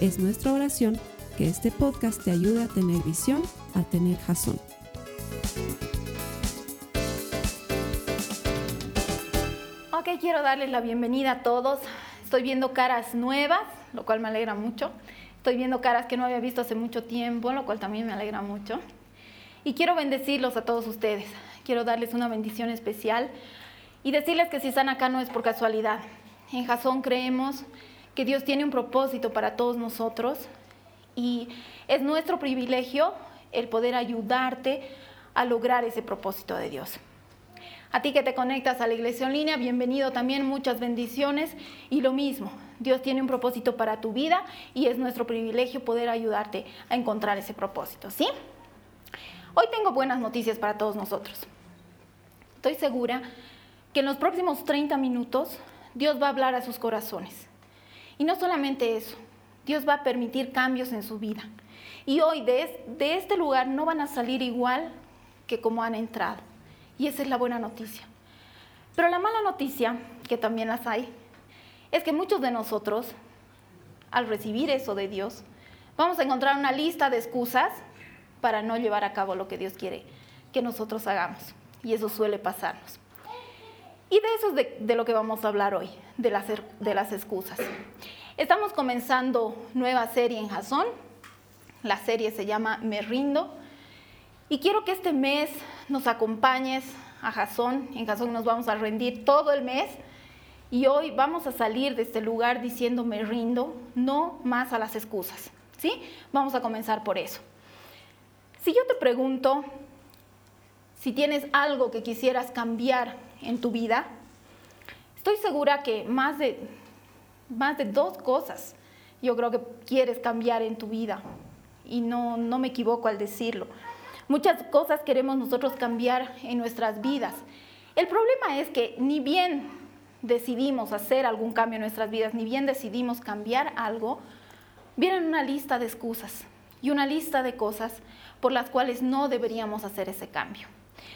Es nuestra oración que este podcast te ayude a tener visión, a tener jazón. Ok, quiero darles la bienvenida a todos. Estoy viendo caras nuevas, lo cual me alegra mucho. Estoy viendo caras que no había visto hace mucho tiempo, lo cual también me alegra mucho. Y quiero bendecirlos a todos ustedes. Quiero darles una bendición especial y decirles que si están acá no es por casualidad. En Jazón creemos que Dios tiene un propósito para todos nosotros y es nuestro privilegio el poder ayudarte a lograr ese propósito de Dios. A ti que te conectas a la iglesia en línea, bienvenido también, muchas bendiciones y lo mismo. Dios tiene un propósito para tu vida y es nuestro privilegio poder ayudarte a encontrar ese propósito, ¿sí? Hoy tengo buenas noticias para todos nosotros. Estoy segura que en los próximos 30 minutos Dios va a hablar a sus corazones. Y no solamente eso, Dios va a permitir cambios en su vida. Y hoy de, este lugar no van a salir igual que como han entrado. Y esa es la buena noticia. Pero la mala noticia, que también las hay, es que muchos de nosotros, al recibir eso de Dios, vamos a encontrar una lista de excusas para no llevar a cabo lo que Dios quiere que nosotros hagamos. Y eso suele pasarnos. Y de eso es de, lo que vamos a hablar hoy, de las, de las excusas. Estamos comenzando nueva serie en Jason. La serie se llama Me Rindo. Y quiero que este mes nos acompañes a Jason. En Jason nos vamos a rendir todo el mes. Y hoy vamos a salir de este lugar diciendo me rindo, no más a las excusas. ¿Sí? Vamos a comenzar por eso. Si yo te pregunto si tienes algo que quisieras cambiar en tu vida, estoy segura que más de, más de dos cosas yo creo que quieres cambiar en tu vida. Y no, no me equivoco al decirlo. Muchas cosas queremos nosotros cambiar en nuestras vidas. El problema es que ni bien decidimos hacer algún cambio en nuestras vidas, ni bien decidimos cambiar algo, viene una lista de excusas y una lista de cosas por las cuales no deberíamos hacer ese cambio.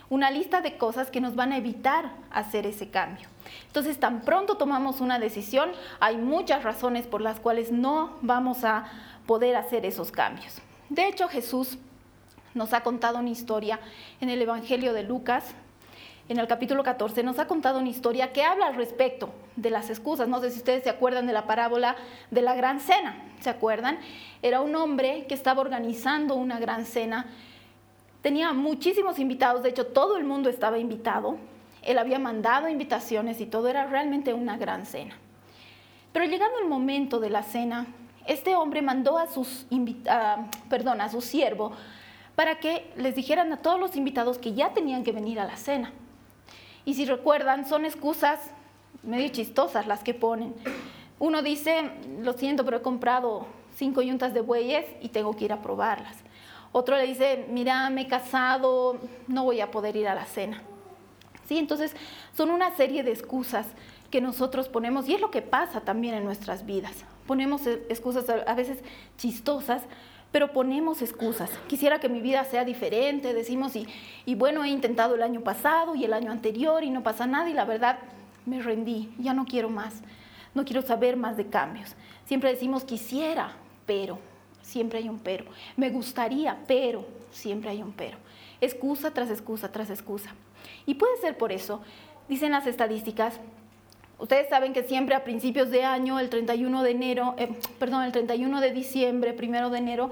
Una lista de cosas que nos van a evitar hacer ese cambio. Entonces, tan pronto tomamos una decisión, hay muchas razones por las cuales no vamos a poder hacer esos cambios. De hecho, Jesús nos ha contado una historia en el Evangelio de Lucas, en el capítulo 14, nos ha contado una historia que habla al respecto de las excusas. No sé si ustedes se acuerdan de la parábola de la gran cena, ¿se acuerdan? Era un hombre que estaba organizando una gran cena, tenía muchísimos invitados, de hecho todo el mundo estaba invitado, él había mandado invitaciones y todo era realmente una gran cena. Pero llegando el momento de la cena, este hombre mandó a, sus a su siervo para que les dijeran a todos los invitados que ya tenían que venir a la cena. Y si recuerdan, son excusas medio chistosas las que ponen. Uno dice, lo siento, pero he comprado cinco yuntas de bueyes y tengo que ir a probarlas. Otro le dice, mira, me he casado, no voy a poder ir a la cena. ¿Sí? Entonces, son una serie de excusas que nosotros ponemos y es lo que pasa también en nuestras vidas. Ponemos excusas a veces chistosas pero ponemos excusas. Quisiera que mi vida sea diferente, decimos, y, y bueno, he intentado el año pasado y el año anterior y no pasa nada y la verdad me rendí, ya no quiero más, no quiero saber más de cambios. Siempre decimos, quisiera, pero, siempre hay un pero. Me gustaría, pero, siempre hay un pero. Excusa tras excusa tras excusa. Y puede ser por eso, dicen las estadísticas, Ustedes saben que siempre a principios de año, el 31 de enero, eh, perdón, el 31 de diciembre, primero de enero,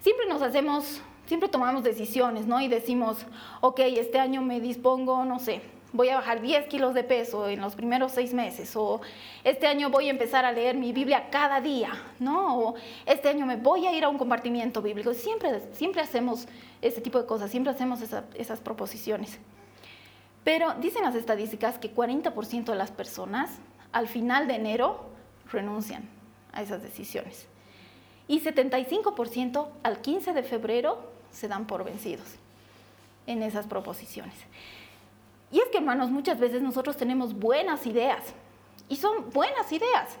siempre nos hacemos, siempre tomamos decisiones, ¿no? Y decimos, ok, este año me dispongo, no sé, voy a bajar 10 kilos de peso en los primeros seis meses, o este año voy a empezar a leer mi Biblia cada día, ¿no? O este año me voy a ir a un compartimiento bíblico. Siempre, siempre hacemos ese tipo de cosas, siempre hacemos esas proposiciones. Pero dicen las estadísticas que 40% de las personas al final de enero renuncian a esas decisiones. y 75% al 15 de febrero se dan por vencidos en esas proposiciones. Y es que, hermanos, muchas veces nosotros tenemos buenas ideas y son buenas ideas.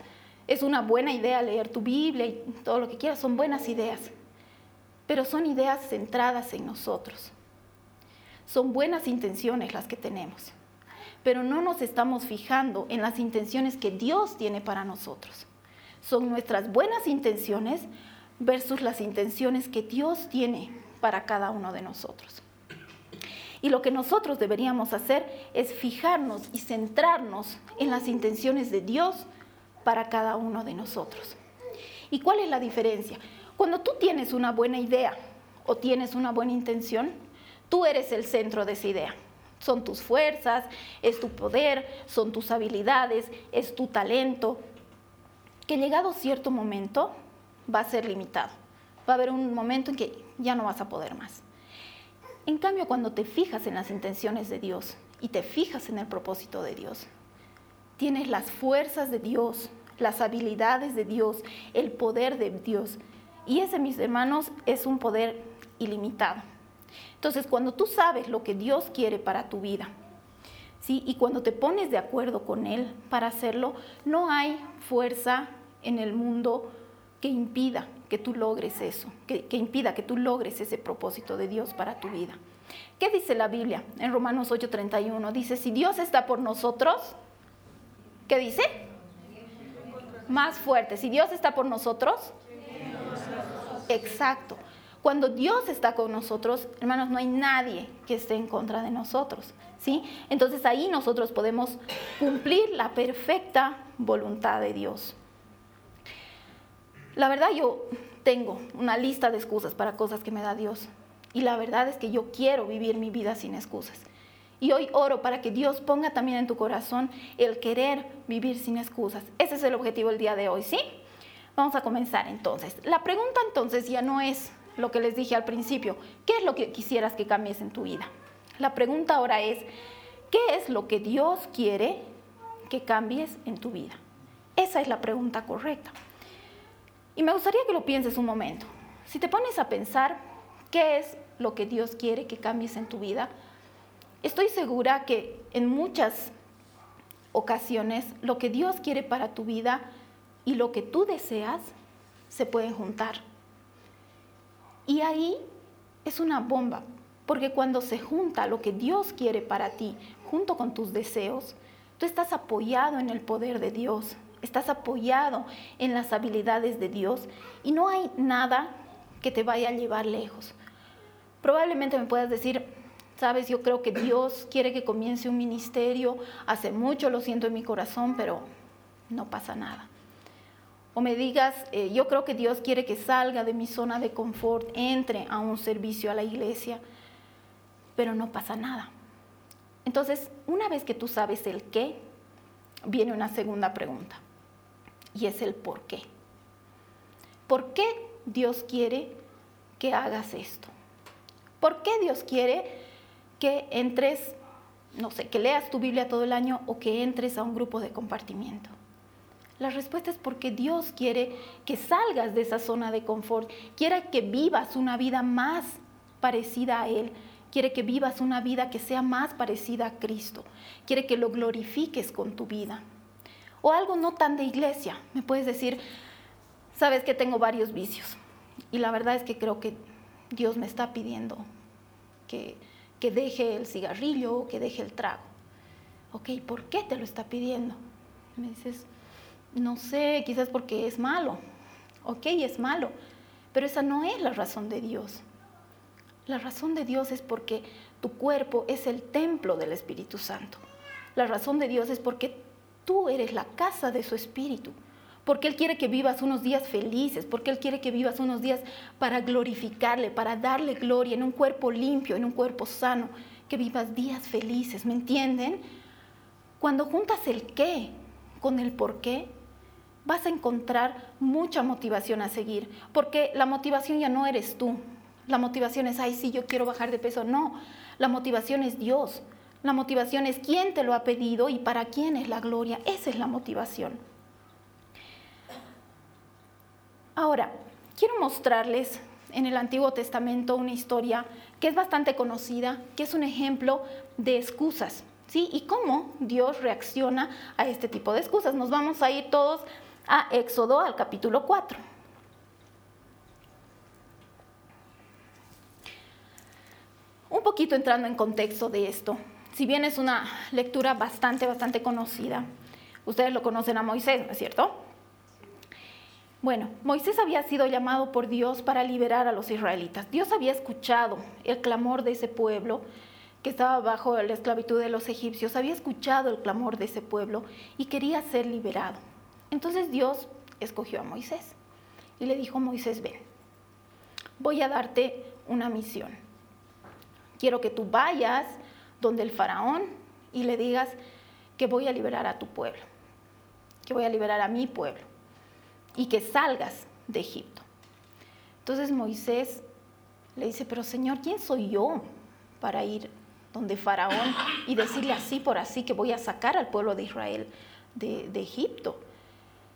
Es una buena idea leer tu Biblia y todo lo que quieras, son buenas ideas, pero son ideas centradas en nosotros. Son buenas intenciones las que tenemos, pero no nos estamos fijando en las intenciones que Dios tiene para nosotros. Son nuestras buenas intenciones versus las intenciones que Dios tiene para cada uno de nosotros. Y lo que nosotros deberíamos hacer es fijarnos y centrarnos en las intenciones de Dios para cada uno de nosotros. ¿Y cuál es la diferencia? Cuando tú tienes una buena idea o tienes una buena intención, tú eres el centro de esa idea. Son tus fuerzas, es tu poder, son tus habilidades, es tu talento, que llegado cierto momento va a ser limitado. Va a haber un momento en que ya no vas a poder más. En cambio, cuando te fijas en las intenciones de Dios y te fijas en el propósito de Dios, tienes las fuerzas de Dios, las habilidades de Dios, el poder de Dios. Y ese, mis hermanos, es un poder ilimitado. Entonces, cuando tú sabes lo que Dios quiere para tu vida, ¿sí? y cuando te pones de acuerdo con Él para hacerlo, no hay fuerza en el mundo que impida que tú logres eso, que, impida que tú logres ese propósito de Dios para tu vida. ¿Qué dice la Biblia en Romanos 8:31? Dice, si Dios está por nosotros, ¿qué dice? Más fuerte. Si Dios está por nosotros, exacto. Cuando Dios está con nosotros, hermanos, no hay nadie que esté en contra de nosotros, ¿sí? Entonces ahí nosotros podemos cumplir la perfecta voluntad de Dios. La verdad yo tengo una lista de excusas para cosas que me da Dios. Y la verdad es que yo quiero vivir mi vida sin excusas. Y hoy oro para que Dios ponga también en tu corazón el querer vivir sin excusas. Ese es el objetivo del día de hoy, ¿sí? Vamos a comenzar entonces. La pregunta entonces ya no es lo que les dije al principio, ¿qué es lo que quisieras que cambies en tu vida? La pregunta ahora es, ¿qué es lo que Dios quiere que cambies en tu vida? Esa es la pregunta correcta. Y me gustaría que lo pienses un momento. Si te pones a pensar qué es lo que Dios quiere que cambies en tu vida, estoy segura que en muchas ocasiones lo que Dios quiere para tu vida y lo que tú deseas se pueden juntar. Y ahí es una bomba, porque cuando se junta lo que Dios quiere para ti junto con tus deseos, tú estás apoyado en el poder de Dios, estás apoyado en las habilidades de Dios y no hay nada que te vaya a llevar lejos. Probablemente me puedas decir, sabes, yo creo que Dios quiere que comience un ministerio, hace mucho lo siento en mi corazón, pero no pasa nada. O me digas, eh, yo creo que Dios quiere que salga de mi zona de confort, entre a un servicio a la iglesia, pero no pasa nada. Entonces, una vez que tú sabes el qué, viene una segunda pregunta y es el por qué. ¿Por qué Dios quiere que hagas esto? ¿Por qué Dios quiere que entres, no sé, que leas tu Biblia todo el año o que entres a un grupo de compartimiento? La respuesta es porque Dios quiere que salgas de esa zona de confort, quiere que vivas una vida más parecida a Él, quiere que vivas una vida que sea más parecida a Cristo, quiere que lo glorifiques con tu vida. O algo no tan de iglesia. Me puedes decir, sabes que tengo varios vicios. Y la verdad es que creo que Dios me está pidiendo que, que deje el cigarrillo o que deje el trago. Ok, ¿por qué te lo está pidiendo? Me dices, no sé, quizás porque es malo. Ok, es malo. Pero esa no es la razón de Dios. La razón de Dios es porque tu cuerpo es el templo del Espíritu Santo. La razón de Dios es porque tú eres la casa de su espíritu. Porque Él quiere que vivas unos días felices, porque Él quiere que vivas unos días para glorificarle, para darle gloria en un cuerpo limpio, en un cuerpo sano, que vivas días felices, ¿me entienden? Cuando juntas el qué con el por qué, vas a encontrar mucha motivación a seguir, porque la motivación ya no eres tú, la motivación es, ay, sí, yo quiero bajar de peso, no, la motivación es Dios, la motivación es quién te lo ha pedido y para quién es la gloria. Esa es la motivación. Ahora, quiero mostrarles en el Antiguo Testamento una historia que es bastante conocida, que es un ejemplo de excusas, ¿sí? Y cómo Dios reacciona a este tipo de excusas. Nos vamos a ir todos a Éxodo, al capítulo 4. Un poquito entrando en contexto de esto, si bien es una lectura bastante, bastante conocida, ustedes lo conocen a Moisés, ¿no es cierto? Bueno, Moisés había sido llamado por Dios para liberar a los israelitas. Dios había escuchado el clamor de ese pueblo que estaba bajo la esclavitud de los egipcios, había escuchado el clamor de ese pueblo y quería ser liberado. Entonces Dios escogió a Moisés y le dijo, Moisés, ven, voy a darte una misión. Quiero que tú vayas donde el faraón y le digas que voy a liberar a tu pueblo, que voy a liberar a mi pueblo y que salgas de Egipto. Entonces Moisés le dice, pero Señor, ¿quién soy yo para ir donde Faraón y decirle así por así que voy a sacar al pueblo de Israel de, Egipto?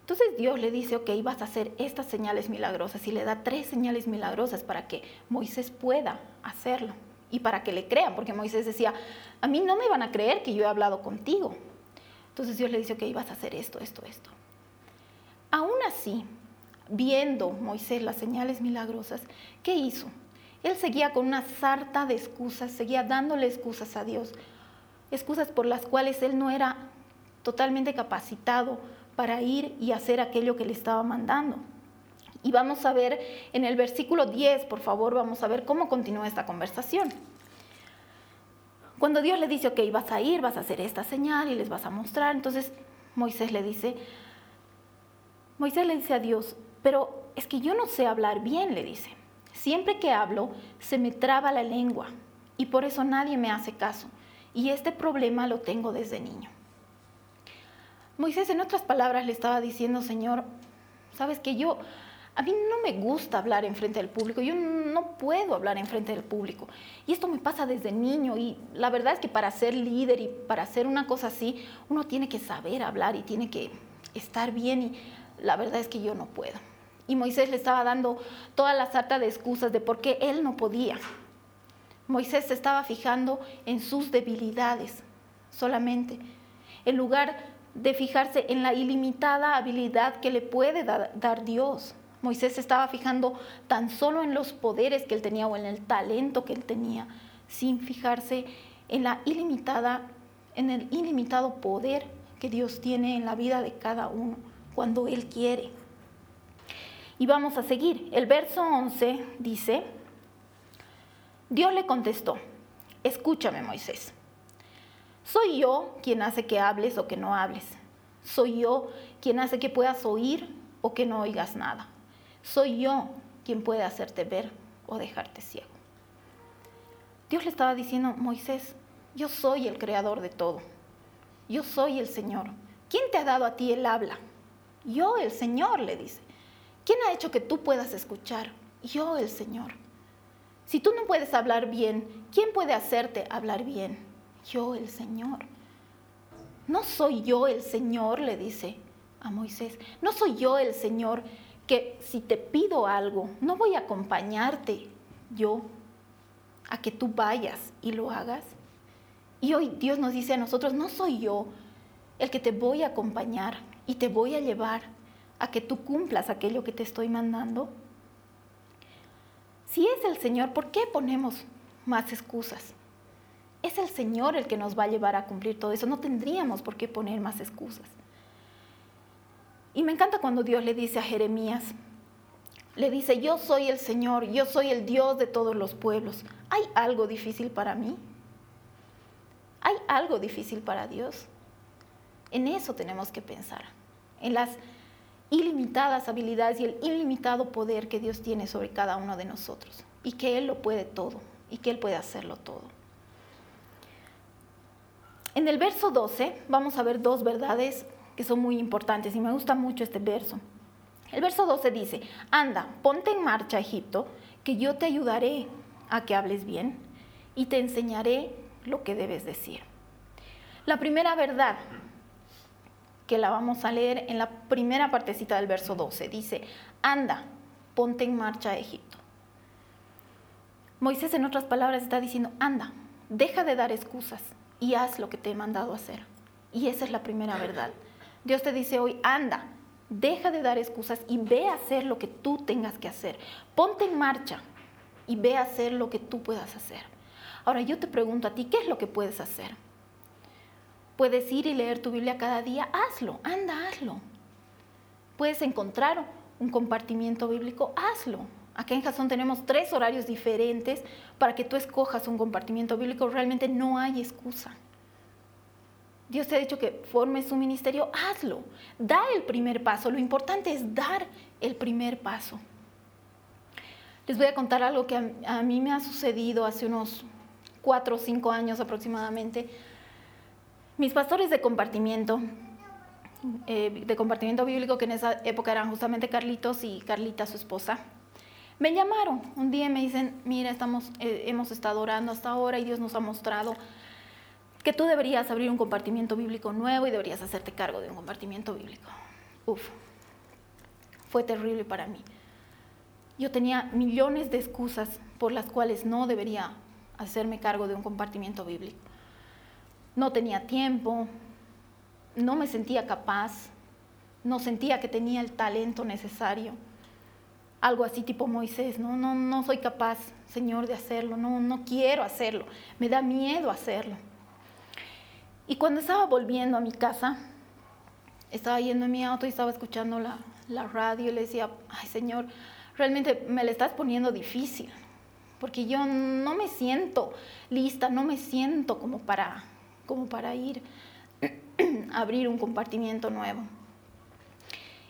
Entonces Dios le dice, ok, vas a hacer estas señales milagrosas y le da tres señales milagrosas para que Moisés pueda hacerlo y para que le crean, porque Moisés decía, a mí no me van a creer que yo he hablado contigo. Entonces Dios le dice, ok, vas a hacer esto, esto, esto. Aún así, viendo Moisés las señales milagrosas, ¿qué hizo? Él seguía con una sarta de excusas, seguía dándole excusas a Dios, excusas por las cuales él no era totalmente capacitado para ir y hacer aquello que le estaba mandando. Y vamos a ver en el versículo 10, por favor, vamos a ver cómo continúa esta conversación. Cuando Dios le dice, ok, vas a ir, vas a hacer esta señal y les vas a mostrar, entonces Moisés le dice, Moisés le dice a Dios, pero es que yo no sé hablar bien, le dice. Siempre que hablo se me traba la lengua y por eso nadie me hace caso. Y este problema lo tengo desde niño. Moisés en otras palabras le estaba diciendo, Señor, sabes que yo, a mí no me gusta hablar en frente del público, yo no puedo hablar en frente del público. Y esto me pasa desde niño y la verdad es que para ser líder y para hacer una cosa así, uno tiene que saber hablar y tiene que estar bien y la verdad es que yo no puedo. Y Moisés le estaba dando toda la sarta de excusas de por qué él no podía. Moisés se estaba fijando en sus debilidades solamente, en lugar de fijarse en la ilimitada habilidad que le puede dar Dios. Moisés se estaba fijando tan solo en los poderes que él tenía o en el talento que él tenía, sin fijarse en la ilimitada en el ilimitado poder que Dios tiene en la vida de cada uno cuando Él quiere. Y vamos a seguir. El verso 11 dice, Dios le contestó, escúchame Moisés, soy yo quien hace que hables o que no hables. Soy yo quien hace que puedas oír o que no oigas nada. Soy yo quien puede hacerte ver o dejarte ciego. Dios le estaba diciendo, Moisés, yo soy el creador de todo. Yo soy el Señor. ¿Quién te ha dado a ti el habla? Yo, el Señor, le dice. ¿Quién ha hecho que tú puedas escuchar? Yo, el Señor. Si tú no puedes hablar bien, ¿quién puede hacerte hablar bien? Yo, el Señor. No soy yo el Señor, le dice a Moisés. No soy yo el Señor que si te pido algo, no voy a acompañarte yo a que tú vayas y lo hagas. Y hoy Dios nos dice a nosotros, no soy yo el que te voy a acompañar, y te voy a llevar a que tú cumplas aquello que te estoy mandando? Si es el Señor, ¿por qué ponemos más excusas? Es el Señor el que nos va a llevar a cumplir todo eso. No tendríamos por qué poner más excusas. Y me encanta cuando Dios le dice a Jeremías, le dice, yo soy el Señor, yo soy el Dios de todos los pueblos. ¿Hay algo difícil para mí? ¿Hay algo difícil para Dios? En eso tenemos que pensar, en las ilimitadas habilidades y el ilimitado poder que Dios tiene sobre cada uno de nosotros y que Él lo puede todo y que Él puede hacerlo todo. En el verso 12 vamos a ver dos verdades que son muy importantes y me gusta mucho este verso. El verso 12 dice, anda, ponte en marcha, Egipto, que yo te ayudaré a que hables bien y te enseñaré lo que debes decir. La primera verdad que la vamos a leer en la primera partecita del verso 12. Dice, anda, ponte en marcha Egipto. Moisés en otras palabras está diciendo, anda, deja de dar excusas y haz lo que te he mandado hacer. Y esa es la primera verdad. Dios te dice hoy, anda, deja de dar excusas y ve a hacer lo que tú tengas que hacer. Ponte en marcha y ve a hacer lo que tú puedas hacer. Ahora yo te pregunto a ti, ¿qué es lo que puedes hacer? Puedes ir y leer tu Biblia cada día, hazlo, anda, hazlo. Puedes encontrar un compartimiento bíblico, hazlo. Acá en Jason tenemos tres horarios diferentes para que tú escojas un compartimiento bíblico. Realmente no hay excusa. Dios te ha dicho que formes un ministerio, hazlo. Da el primer paso. Lo importante es dar el primer paso. Les voy a contar algo que a, mí me ha sucedido hace unos cuatro o cinco años aproximadamente. Mis pastores de compartimiento, eh, de compartimiento bíblico, que en esa época eran justamente Carlitos y Carlita, su esposa, me llamaron un día y me dicen, mira, estamos, eh, hemos estado orando hasta ahora y Dios nos ha mostrado que tú deberías abrir un compartimiento bíblico nuevo y deberías hacerte cargo de un compartimiento bíblico. Uf, fue terrible para mí. Yo tenía millones de excusas por las cuales no debería hacerme cargo de un compartimiento bíblico. No tenía tiempo, no me sentía capaz, no sentía que tenía el talento necesario. Algo así tipo Moisés, no, no, no soy capaz, Señor, de hacerlo, no, no quiero hacerlo, me da miedo hacerlo. Y cuando estaba volviendo a mi casa, estaba yendo en mi auto y estaba escuchando la, la radio y le decía, ay Señor, realmente me le estás poniendo difícil, porque yo no me siento lista, no me siento como para, como para ir a abrir un compartimiento nuevo.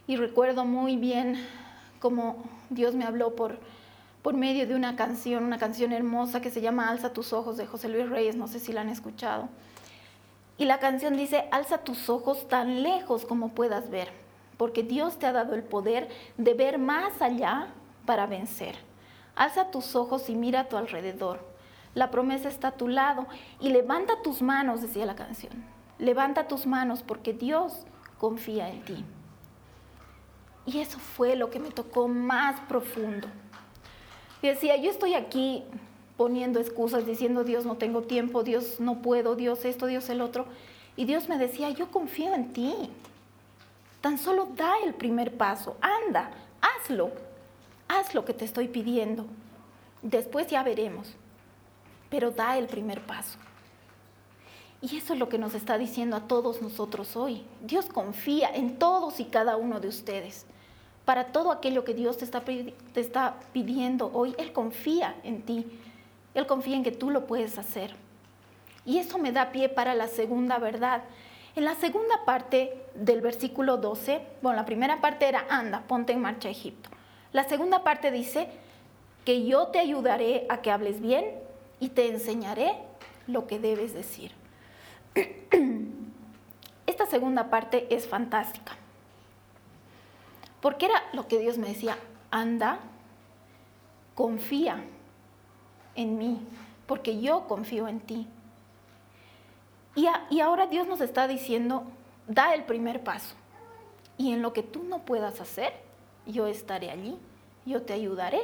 Y recuerdo muy bien cómo Dios me habló por, por medio de una canción, una canción hermosa que se llama Alza tus ojos de José Luis Reyes, no sé si la han escuchado. Y la canción dice, alza tus ojos tan lejos como puedas ver, porque Dios te ha dado el poder de ver más allá para vencer. Alza tus ojos y mira a tu alrededor. La promesa está a tu lado y levanta tus manos, decía la canción. Levanta tus manos porque Dios confía en ti. Y eso fue lo que me tocó más profundo. Decía, yo estoy aquí poniendo excusas, diciendo, Dios, no tengo tiempo, Dios, no puedo, Dios esto, Dios el otro. Y Dios me decía, yo confío en ti. Tan solo da el primer paso, anda, hazlo, haz lo que te estoy pidiendo. Después ya veremos, pero da el primer paso. Y eso es lo que nos está diciendo a todos nosotros hoy. Dios confía en todos y cada uno de ustedes. Para todo aquello que Dios te está, te está pidiendo hoy, Él confía en ti. Él confía en que tú lo puedes hacer. Y eso me da pie para la segunda verdad. En la segunda parte del versículo 12, bueno, la primera parte era, anda, ponte en marcha Egipto. La segunda parte dice, que yo te ayudaré a que hables bien y te enseñaré lo que debes decir. Esta segunda parte es fantástica. Porque era lo que Dios me decía, anda, confía, en mí, porque yo confío en ti. Y, ahora Dios nos está diciendo, da el primer paso. Y en lo que tú no puedas hacer, yo estaré allí, yo te ayudaré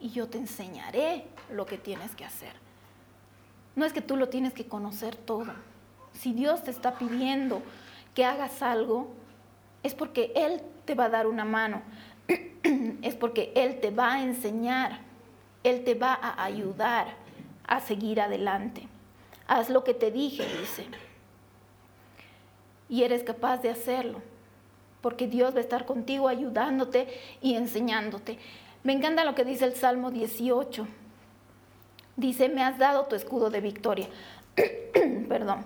y yo te enseñaré lo que tienes que hacer. No es que tú lo tienes que conocer todo. Si Dios te está pidiendo que hagas algo, es porque Él te va a dar una mano, es porque Él te va a enseñar él te va a ayudar a seguir adelante. Haz lo que te dije, dice. Y eres capaz de hacerlo, porque Dios va a estar contigo ayudándote y enseñándote. Me encanta lo que dice el Salmo 18. Dice, me has dado tu escudo de victoria. Perdón.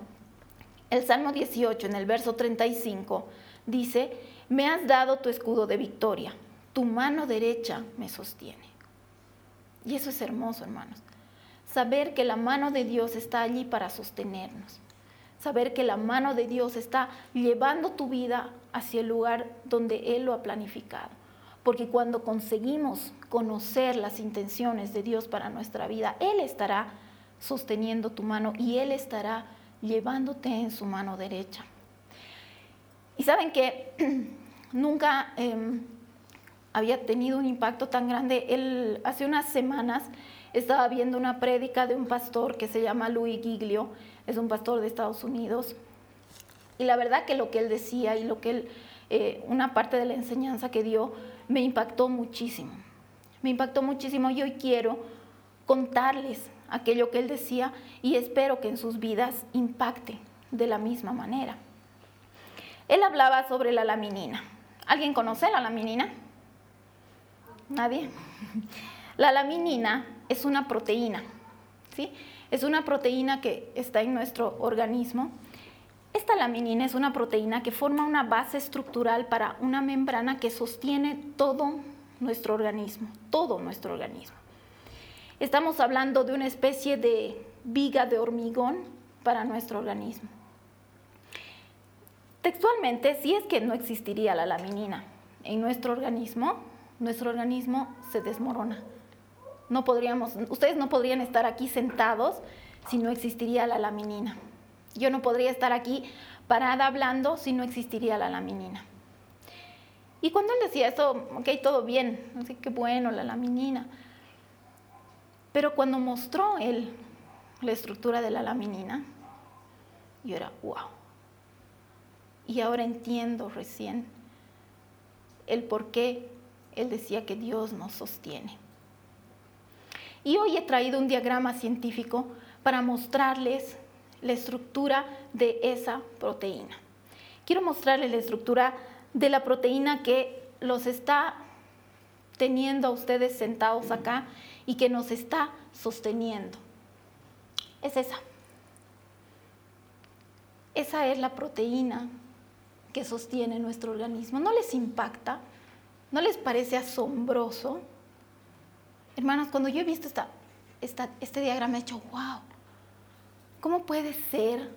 El Salmo 18, en el verso 35, dice, me has dado tu escudo de victoria. Tu mano derecha me sostiene. Y eso es hermoso, hermanos. Saber que la mano de Dios está allí para sostenernos. Saber que la mano de Dios está llevando tu vida hacia el lugar donde Él lo ha planificado. Porque cuando conseguimos conocer las intenciones de Dios para nuestra vida, Él estará sosteniendo tu mano y Él estará llevándote en su mano derecha. Y saben que nunca... Em, había tenido un impacto tan grande. Él, hace unas semanas estaba viendo una prédica de un pastor que se llama Louis Giglio, es un pastor de Estados Unidos, y la verdad que lo que él decía y lo que él, eh, una parte de la enseñanza que dio, me impactó muchísimo. Me impactó muchísimo y hoy quiero contarles aquello que él decía y espero que en sus vidas impacte de la misma manera. Él hablaba sobre la laminina. ¿Alguien conoce la laminina? ¿Nadie? La laminina es una proteína, ¿sí? Es una proteína que está en nuestro organismo. Esta laminina es una proteína que forma una base estructural para una membrana que sostiene todo nuestro organismo, todo nuestro organismo. Estamos hablando de una especie de viga de hormigón para nuestro organismo. Textualmente, si es que no existiría la laminina en nuestro organismo, nuestro organismo se desmorona. No podríamos, ustedes no podrían estar aquí sentados si no existiría la laminina. Yo no podría estar aquí parada hablando si no existiría la laminina. Y cuando él decía eso, ok, todo bien, así que bueno, la laminina. Pero cuando mostró él la estructura de la laminina, yo era, wow. Y ahora entiendo recién el por qué él decía que Dios nos sostiene. Y hoy he traído un diagrama científico para mostrarles la estructura de esa proteína. Quiero mostrarles la estructura de la proteína que los está teniendo a ustedes sentados acá y que nos está sosteniendo. Es esa. Esa es la proteína que sostiene nuestro organismo. ¿No les impacta? ¿No les parece asombroso? Hermanos, cuando yo he visto esta, este diagrama, he dicho, wow, ¿cómo puede ser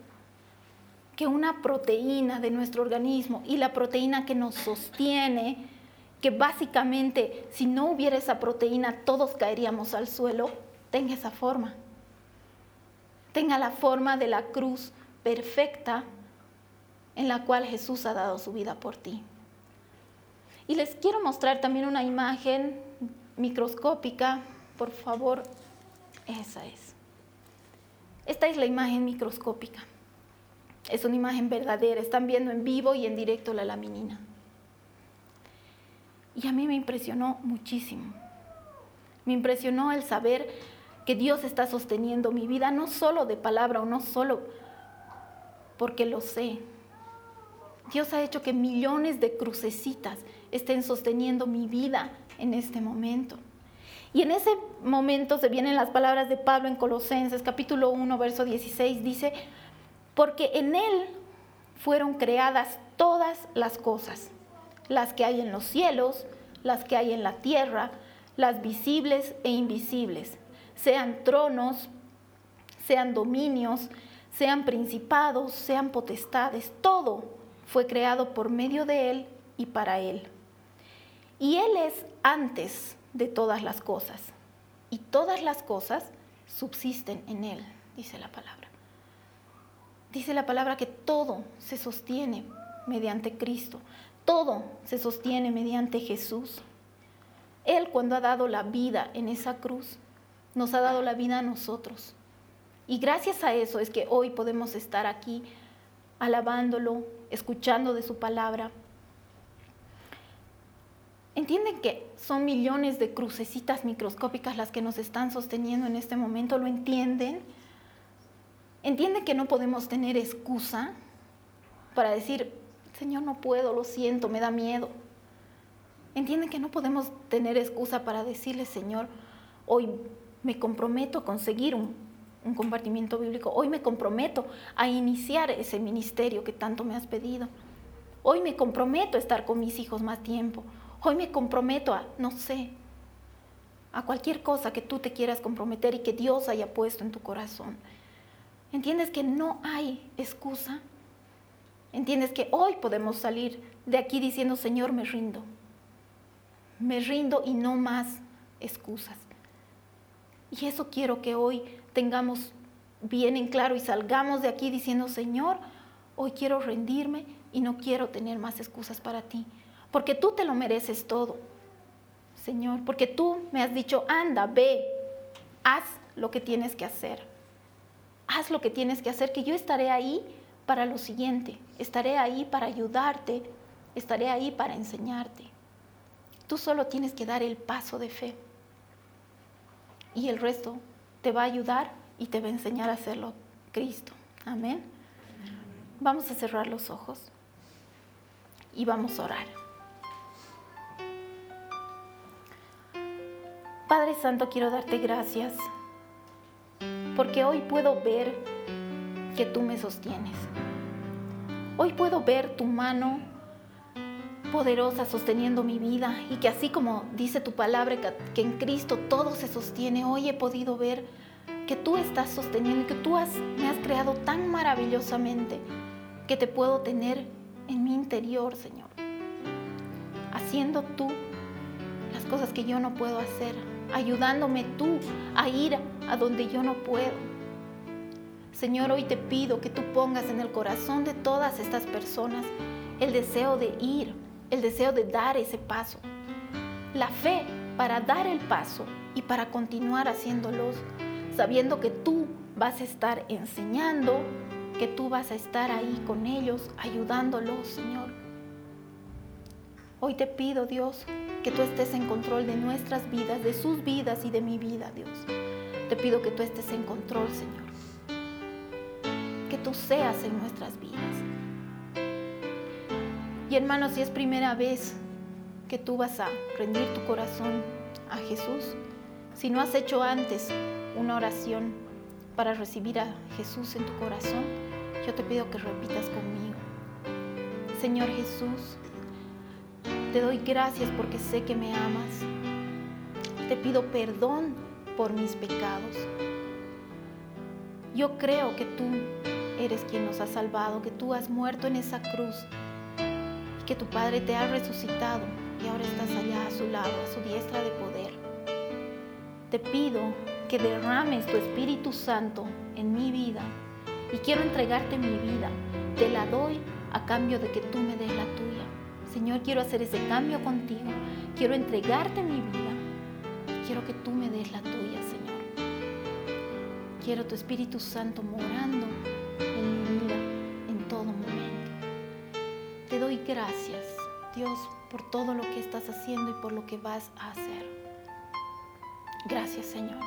que una proteína de nuestro organismo y la proteína que nos sostiene, que básicamente si no hubiera esa proteína todos caeríamos al suelo, tenga esa forma? Tenga la forma de la cruz perfecta en la cual Jesús ha dado su vida por ti. Y les quiero mostrar también una imagen microscópica, por favor, esa es. Esta es la imagen microscópica. Es una imagen verdadera. Están viendo en vivo y en directo la laminina. Y a mí me impresionó muchísimo. Me impresionó el saber que Dios está sosteniendo mi vida, no solo de palabra o no solo porque lo sé. Dios ha hecho que millones de crucecitas estén sosteniendo mi vida en este momento. Y en ese momento se vienen las palabras de Pablo en Colosenses capítulo 1, verso 16, dice, porque en Él fueron creadas todas las cosas, las que hay en los cielos, las que hay en la tierra, las visibles e invisibles, sean tronos, sean dominios, sean principados, sean potestades, todo fue creado por medio de Él y para Él. Y Él es antes de todas las cosas. Y todas las cosas subsisten en Él, dice la palabra. Dice la palabra que todo se sostiene mediante Cristo. Todo se sostiene mediante Jesús. Él cuando ha dado la vida en esa cruz, nos ha dado la vida a nosotros. Y gracias a eso es que hoy podemos estar aquí alabándolo, escuchando de su palabra, ¿Entienden que son millones de crucecitas microscópicas las que nos están sosteniendo en este momento? ¿Lo entienden? ¿Entienden que no podemos tener excusa para decir, Señor, no puedo, lo siento, me da miedo? ¿Entienden que no podemos tener excusa para decirle, Señor, hoy me comprometo a conseguir un, un compartimiento bíblico, hoy me comprometo a iniciar ese ministerio que tanto me has pedido, hoy me comprometo a estar con mis hijos más tiempo, Hoy me comprometo a, no sé, a cualquier cosa que tú te quieras comprometer y que Dios haya puesto en tu corazón. ¿Entiendes que no hay excusa? ¿Entiendes que hoy podemos salir de aquí diciendo, Señor, me rindo? Me rindo y no más excusas. Y eso quiero que hoy tengamos bien en claro y salgamos de aquí diciendo, Señor, hoy quiero rendirme y no quiero tener más excusas para ti porque tú te lo mereces todo. Señor, porque tú me has dicho, anda, ve, haz lo que tienes que hacer. Haz lo que tienes que hacer, que yo estaré ahí para lo siguiente. Estaré ahí para ayudarte, estaré ahí para enseñarte. Tú solo tienes que dar el paso de fe. Y el resto te va a ayudar y te va a enseñar a hacerlo Cristo. Amén. Vamos a cerrar los ojos y vamos a orar. Padre Santo, quiero darte gracias porque hoy puedo ver que tú me sostienes. Hoy puedo ver tu mano poderosa sosteniendo mi vida y que así como dice tu palabra que en Cristo todo se sostiene, hoy he podido ver que tú estás sosteniendo y que tú me has creado tan maravillosamente que te puedo tener en mi interior, Señor. Haciendo tú las cosas que yo no puedo hacer, ayudándome tú a ir a donde yo no puedo. Señor, hoy te pido que tú pongas en el corazón de todas estas personas el deseo de ir, el deseo de dar ese paso, la fe para dar el paso y para continuar haciéndolos, sabiendo que tú vas a estar enseñando, que tú vas a estar ahí con ellos, ayudándolos, Señor. Hoy te pido, Dios, que tú estés en control de nuestras vidas, de sus vidas y de mi vida, Dios. Te pido que tú estés en control, Señor tú seas en nuestras vidas. Y hermanos, si es primera vez que tú vas a rendir tu corazón a Jesús, si no has hecho antes una oración para recibir a Jesús en tu corazón, yo te pido que repitas conmigo. Señor Jesús, te doy gracias porque sé que me amas. Te pido perdón por mis pecados. Yo creo que tú eres quien nos ha salvado, que tú has muerto en esa cruz y que tu Padre te ha resucitado y ahora estás allá a su lado, a su diestra de poder. Te pido que derrames tu Espíritu Santo en mi vida y quiero entregarte mi vida. Te la doy a cambio de que tú me des la tuya. Señor, quiero hacer ese cambio contigo. Quiero entregarte mi vida. Quiero que tú me des la tuya, Señor. Quiero tu Espíritu Santo morando Te doy gracias, Dios, por todo lo que estás haciendo y por lo que vas a hacer. Gracias, Señor.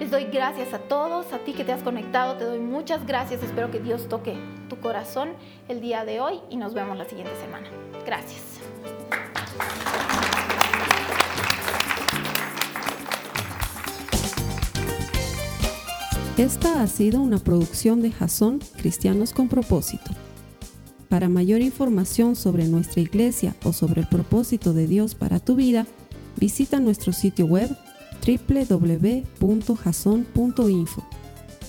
Les doy gracias a todos, a ti que te has conectado, te doy muchas gracias. Espero que Dios toque tu corazón el día de hoy y nos vemos la siguiente semana. Gracias. Esta ha sido una producción de Jason Cristianos con propósito. Para mayor información sobre nuestra iglesia o sobre el propósito de Dios para tu vida, visita nuestro sitio web www.jason.info.